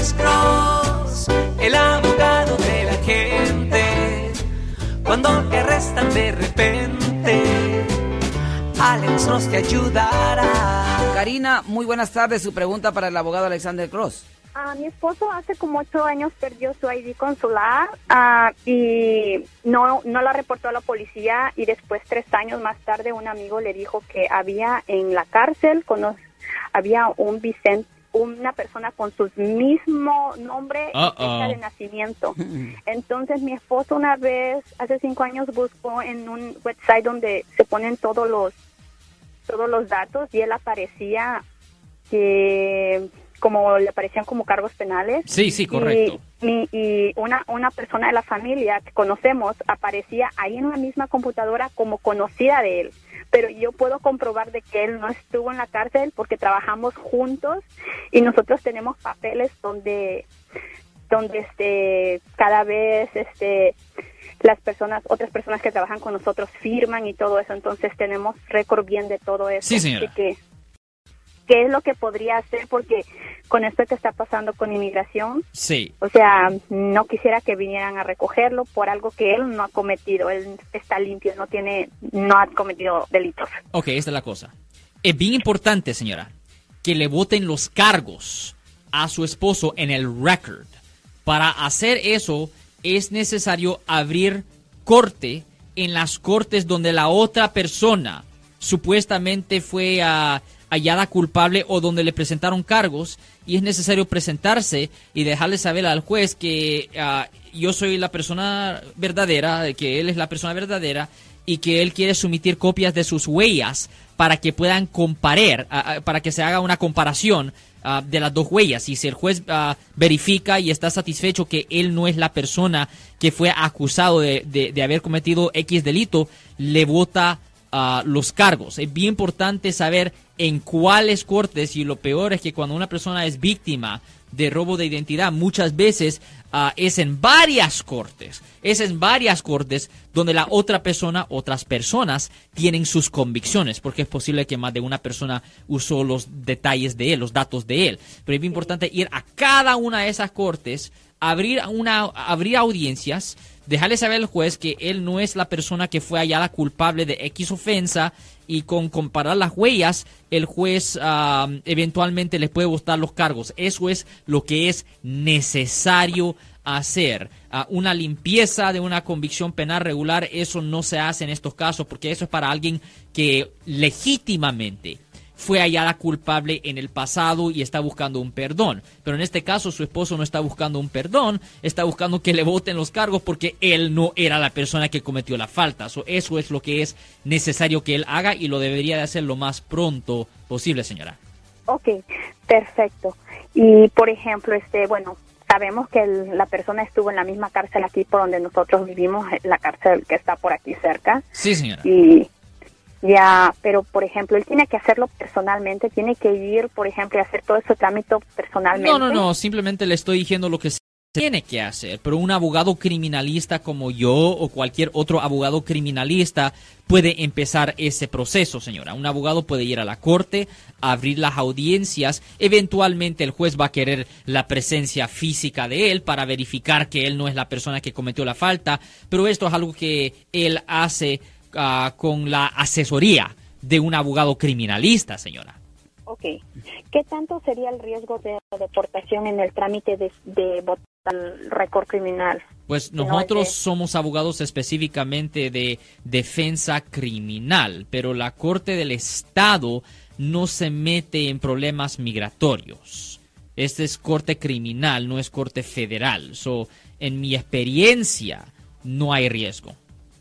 Alex Cross, el abogado de la gente. Cuando te arrestan de repente, Alex Cross te ayudará. Karina, muy buenas tardes. Su pregunta para el abogado Alexander Cross. Ah, mi esposo hace como ocho años perdió su ID consular ah, y no, no la reportó a la policía y después tres años más tarde un amigo le dijo que había en la cárcel cono- había un Vicente una persona con su mismo nombre y fecha de nacimiento. Entonces mi esposo una vez, hace cinco años, buscó en un website donde se ponen todos los todos los datos y él aparecía que como le aparecían como cargos penales. Sí, sí, correcto. Y, mi- y una, una persona de la familia que conocemos aparecía ahí en la misma computadora como conocida de él. Pero yo puedo comprobar de que él no estuvo en la cárcel porque trabajamos juntos y nosotros tenemos papeles donde donde este cada vez este las personas otras personas que trabajan con nosotros firman y todo eso entonces tenemos récord bien de todo eso Sí, señora. Así que qué es lo que podría hacer porque con esto que está pasando con inmigración Sí. o sea no quisiera que vinieran a recogerlo por algo que él no ha cometido él está limpio no tiene no ha cometido delitos Ok, esta es la cosa. Es bien importante, señora, que le voten los cargos a su esposo en el record. Para hacer eso es necesario abrir corte en las cortes donde la otra persona supuestamente fue ah, hallada culpable o donde le presentaron cargos y es necesario presentarse y dejarle saber al juez que ah, yo soy la persona verdadera, que él es la persona verdadera y que él quiere sumitir copias de sus huellas para que puedan comparar, ah, ah, para que se haga una comparación de las dos huellas. Y si el juez verifica y está satisfecho que él no es la persona que fue acusado de, de- de haber cometido X delito, le vota los cargos. Es bien importante saber en cuáles cortes y lo peor es que cuando una persona es víctima de robo de identidad muchas veces ah, es en varias cortes, es en varias cortes donde la otra persona, otras personas tienen sus convicciones, porque es posible que más de una persona usó los detalles de él, los datos de él. Pero es importante ir a cada una de esas cortes, abrir, una, abrir audiencias, dejarle saber al juez que él no es la persona que fue hallada culpable de X ofensa y con comparar las huellas, el juez eventualmente le puede gustar los cargos. Eso es lo que es necesario hacer. Ah, una limpieza de una convicción penal regular, eso no se hace en estos casos porque eso es para alguien que legítimamente fue hallada culpable en el pasado y está buscando un perdón. Pero en este caso su esposo no está buscando un perdón, está buscando que le voten los cargos porque él no era la persona que cometió la falta. So, eso es lo que es necesario que él haga y lo debería de hacer lo más pronto posible, señora. Ok, perfecto. Y por ejemplo, este, bueno, sabemos que el- la persona estuvo en la misma cárcel aquí por donde nosotros vivimos, la cárcel que está por aquí cerca. Sí, señora. Y ya, pero por ejemplo, él tiene que hacerlo personalmente, tiene que ir, por ejemplo, y hacer todo ese trámite personalmente. No, no, no, simplemente le estoy diciendo lo que se tiene que hacer, pero un abogado criminalista como yo o cualquier otro abogado criminalista puede empezar ese proceso, señora. Un abogado puede ir a la corte, abrir las audiencias, eventualmente el juez va a querer la presencia física de él para verificar que él no es la persona que cometió la falta, pero esto es algo que él hace ah, con la asesoría de un abogado criminalista, señora. Ok. ¿Qué tanto sería el riesgo de deportación en el trámite de, de votar el récord criminal? Pues No, nosotros somos abogados específicamente de defensa criminal, pero la Corte del Estado no se mete en problemas migratorios. Este es corte criminal, no es corte federal. So, en mi experiencia, no hay riesgo.